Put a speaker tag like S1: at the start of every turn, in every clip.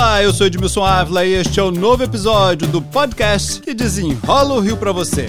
S1: Olá, eu sou Edmilson Ávila e este é o novo episódio do podcast que desenrola o Rio para você.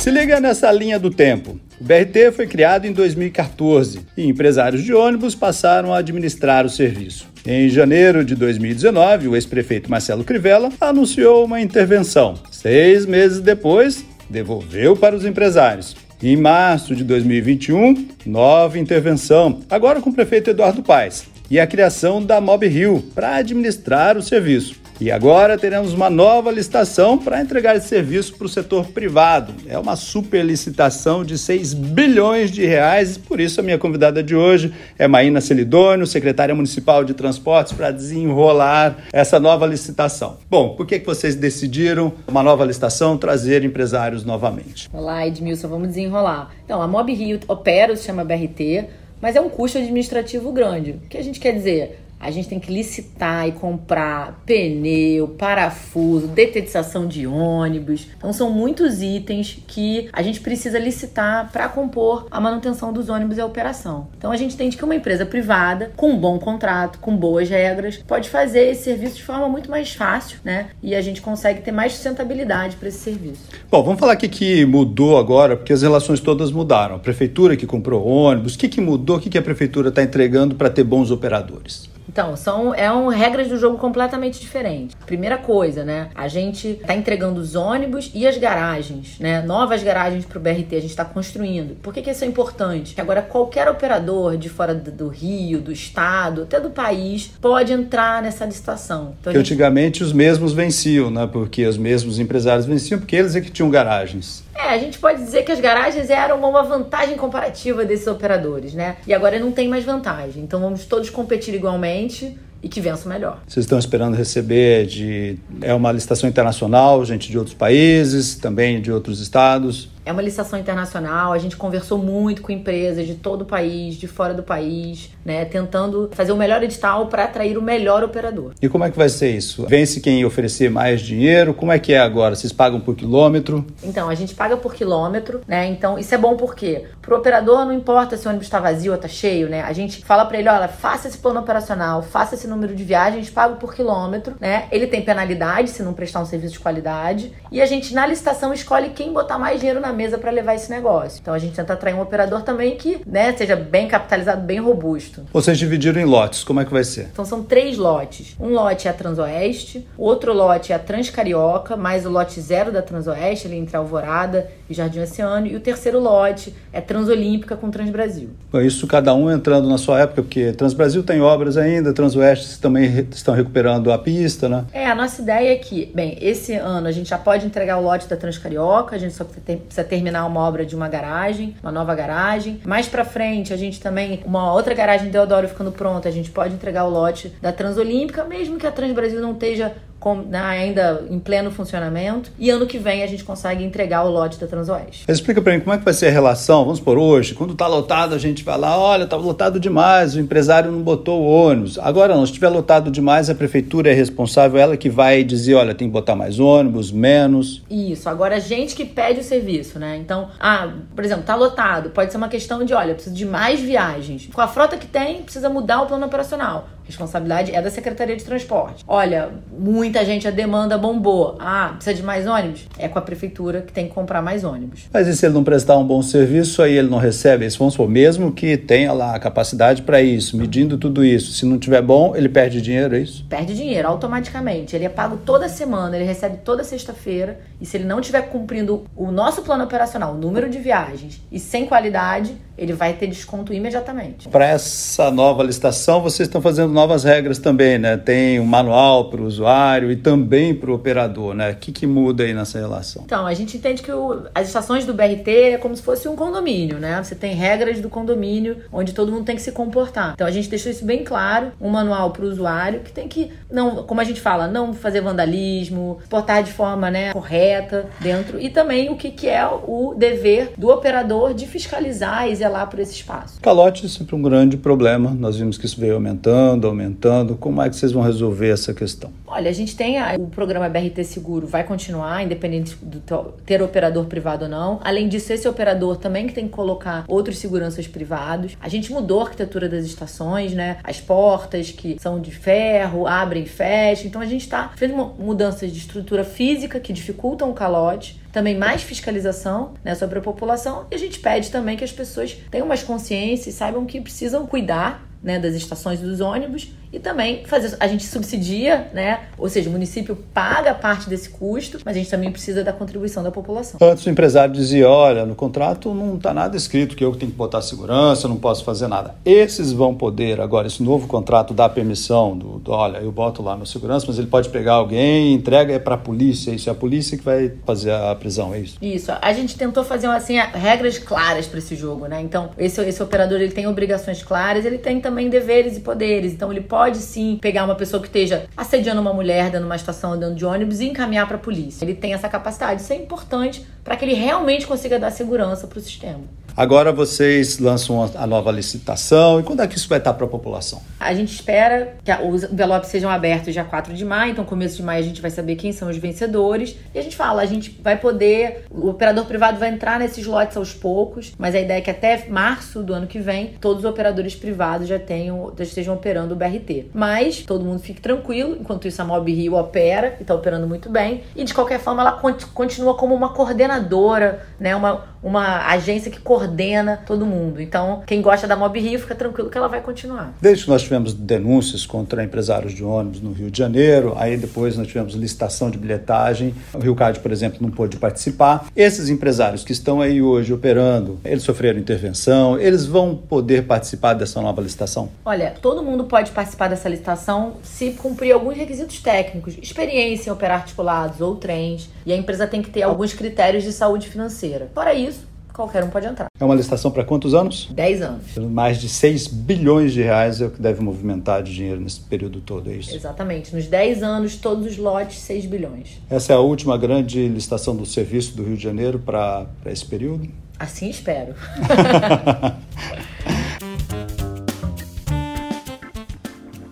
S1: Se liga nessa linha do tempo. O BRT foi criado em 2014 e empresários de ônibus passaram a administrar o serviço. Em janeiro de 2019, o ex-prefeito Marcelo Crivella anunciou uma intervenção. Seis meses depois, devolveu para os empresários. Em março de 2021, nova intervenção, agora com o prefeito Eduardo Paes, e a criação da Mob Rio para administrar o serviço. E agora teremos uma nova licitação para entregar esse serviço para o setor privado. É uma super licitação de 6 bilhões de reais, por isso a minha convidada de hoje é Maína Celidônio, secretária municipal de transportes, para desenrolar essa nova licitação. Bom, por que, que vocês decidiram uma nova licitação trazer empresários novamente?
S2: Olá, Edmilson, vamos desenrolar. Então, a Mob Rio opera, se chama BRT, mas é um custo administrativo grande. O que a gente quer dizer? A gente tem que licitar e comprar pneu, parafuso, detetização de ônibus. Então são muitos itens que a gente precisa licitar para compor a manutenção dos ônibus e a operação. Então a gente entende que uma empresa privada, com um bom contrato, com boas regras, pode fazer esse serviço de forma muito mais fácil, né? E a gente consegue ter mais sustentabilidade para esse serviço.
S1: Bom, vamos falar o que, que mudou agora, porque as relações todas mudaram. A prefeitura que comprou ônibus, o que, que mudou, o que, que a prefeitura está entregando para ter bons operadores?
S2: Então, são é um, regras do jogo completamente diferentes. Primeira coisa, né? A gente tá entregando os ônibus e as garagens, né? Novas garagens para o BRT a gente está construindo. Por que, que isso é importante? Que agora qualquer operador de fora do Rio, do estado, até do país, pode entrar nessa licitação.
S1: Então, gente... antigamente os mesmos venciam, né? Porque os mesmos empresários venciam, porque eles é que tinham garagens.
S2: É, a gente pode dizer que as garagens eram uma vantagem comparativa desses operadores, né? E agora não tem mais vantagem. Então vamos todos competir igualmente e que vença o melhor.
S1: Vocês estão esperando receber de é uma licitação internacional, gente de outros países, também de outros estados?
S2: É uma licitação internacional, a gente conversou muito com empresas de todo o país, de fora do país, né, tentando fazer o melhor edital para atrair o melhor operador.
S1: E como é que vai ser isso? Vence quem oferecer mais dinheiro? Como é que é agora? Vocês pagam por quilômetro?
S2: Então, a gente paga por quilômetro, né? Então, isso é bom porque pro operador não importa se o ônibus está vazio ou está cheio, né? A gente fala para ele, olha, faça esse plano operacional, faça esse número de viagens, paga por quilômetro, né? Ele tem penalidade se não prestar um serviço de qualidade e a gente na licitação escolhe quem botar mais dinheiro na mesa para levar esse negócio. Então a gente tenta atrair um operador também que né, seja bem capitalizado, bem robusto.
S1: Vocês dividiram em lotes, como é que vai ser?
S2: Então são três lotes. Um lote é a Transoeste, outro lote é a Transcarioca, mais o lote zero da Transoeste, ali entre Alvorada e Jardim Oceano, e o terceiro lote é Transolímpica com Transbrasil.
S1: Isso cada um entrando na sua época, porque Transbrasil tem obras ainda, Transoeste também estão recuperando a pista, né?
S2: É, a nossa ideia é que, bem, esse ano a gente já pode entregar o lote da Transcarioca, a gente só precisa terminar uma obra de uma garagem, uma nova garagem. Mais para frente, a gente também, uma outra garagem Deodoro ficando pronta, a gente pode entregar o lote da Transolímpica, mesmo que a Transbrasil não esteja com, né, ainda em pleno funcionamento. E ano que vem a gente consegue entregar o lote da Transoeste.
S1: Explica para mim como é que vai ser a relação, vamos por hoje, quando tá lotado a gente vai lá, olha, tá lotado demais, o empresário não botou o ônibus. Agora não, se estiver lotado demais, a prefeitura é responsável, ela que vai dizer, olha, tem que botar mais ônibus, menos.
S2: Isso, agora a gente que pede o serviço, né? Então, ah, por exemplo, tá lotado, pode ser uma questão de, olha, preciso de mais viagens. Com a frota que tem, precisa mudar o plano operacional. Responsabilidade é da Secretaria de Transporte. Olha, muita gente, a demanda bombou. Ah, precisa de mais ônibus? É com a prefeitura que tem que comprar mais ônibus.
S1: Mas e se ele não prestar um bom serviço, aí ele não recebe? Esse vamos supor, mesmo que tenha lá a capacidade para isso, medindo tudo isso, se não tiver bom, ele perde dinheiro, é isso?
S2: Perde dinheiro automaticamente. Ele é pago toda semana, ele recebe toda sexta-feira. E se ele não estiver cumprindo o nosso plano operacional, o número de viagens e sem qualidade, ele vai ter desconto imediatamente.
S1: Para essa nova licitação, vocês estão fazendo novas regras também, né? Tem um manual para o usuário e também para o operador, né? O que, que muda aí nessa relação?
S2: Então, a gente entende que o, as estações do BRT é como se fosse um condomínio, né? Você tem regras do condomínio onde todo mundo tem que se comportar. Então, a gente deixou isso bem claro, um manual para o usuário que tem que, não, como a gente fala, não fazer vandalismo, portar de forma né, correta dentro e também o que, que é o dever do operador de fiscalizar e zelar por esse espaço.
S1: Calote é sempre um grande problema. Nós vimos que isso veio aumentando, aumentando. Como é que vocês vão resolver essa questão?
S2: Olha, a gente tem a, o programa BRT Seguro, vai continuar, independente do ter operador privado ou não. Além disso, esse operador também que tem que colocar outros seguranças privados. A gente mudou a arquitetura das estações, né? As portas que são de ferro, abrem e fecham. Então a gente está fazendo mudanças de estrutura física que dificultam o calote também mais fiscalização né, sobre a população e a gente pede também que as pessoas tenham mais consciência e saibam que precisam cuidar né, das estações dos ônibus e também fazer a gente subsidia, né? Ou seja, o município paga parte desse custo, mas a gente também precisa da contribuição da população.
S1: Antes o empresário dizia, olha, no contrato não está nada escrito que eu tenho que botar segurança, não posso fazer nada. Esses vão poder agora esse novo contrato dá permissão do, do olha, eu boto lá meu segurança, mas ele pode pegar alguém, entrega é para a polícia, isso é a polícia que vai fazer a prisão, é isso?
S2: Isso. A gente tentou fazer assim regras claras para esse jogo, né? Então, esse esse operador ele tem obrigações claras, ele tem também deveres e poderes. Então, ele pode pode sim pegar uma pessoa que esteja assediando uma mulher de uma estação andando de ônibus e encaminhar para a polícia. Ele tem essa capacidade. Isso é importante para que ele realmente consiga dar segurança para o sistema.
S1: Agora vocês lançam a nova licitação e quando é que isso vai estar para a população?
S2: A gente espera que os envelopes sejam abertos dia 4 de maio, então começo de maio a gente vai saber quem são os vencedores e a gente fala, a gente vai poder, o operador privado vai entrar nesses lotes aos poucos, mas a ideia é que até março do ano que vem todos os operadores privados já tenham, já estejam operando o BRT. Mas todo mundo fique tranquilo, enquanto isso a Mob Rio opera e está operando muito bem. E de qualquer forma ela continua como uma coordenadora, né, uma, uma agência que coordena todo mundo. Então, quem gosta da Mob Rio, fica tranquilo que ela vai continuar.
S1: Desde que nós tivemos denúncias contra empresários de ônibus no Rio de Janeiro, aí depois nós tivemos licitação de bilhetagem, o Rio Card, por exemplo, não pôde participar. Esses empresários que estão aí hoje operando, eles sofreram intervenção, eles vão poder participar dessa nova licitação?
S2: Olha, todo mundo pode participar dessa licitação se cumprir alguns requisitos técnicos, experiência em operar articulados ou trens, e a empresa tem que ter alguns critérios de saúde financeira. Fora isso, qualquer um pode entrar.
S1: É uma licitação para quantos anos?
S2: 10 anos.
S1: Mais de 6 bilhões de reais é o que deve movimentar de dinheiro nesse período todo, é isso?
S2: Exatamente. Nos 10 anos, todos os lotes, 6 bilhões.
S1: Essa é a última grande licitação do serviço do Rio de Janeiro para esse período?
S2: Assim espero.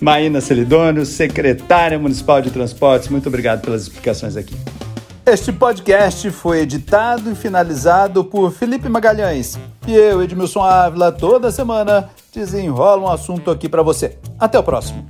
S1: Maína Celidônio, secretária municipal de transportes, muito obrigado pelas explicações aqui. Este podcast foi editado e finalizado por Felipe Magalhães. E eu, Edmilson Ávila, toda semana desenrola um assunto aqui para você. Até o próximo.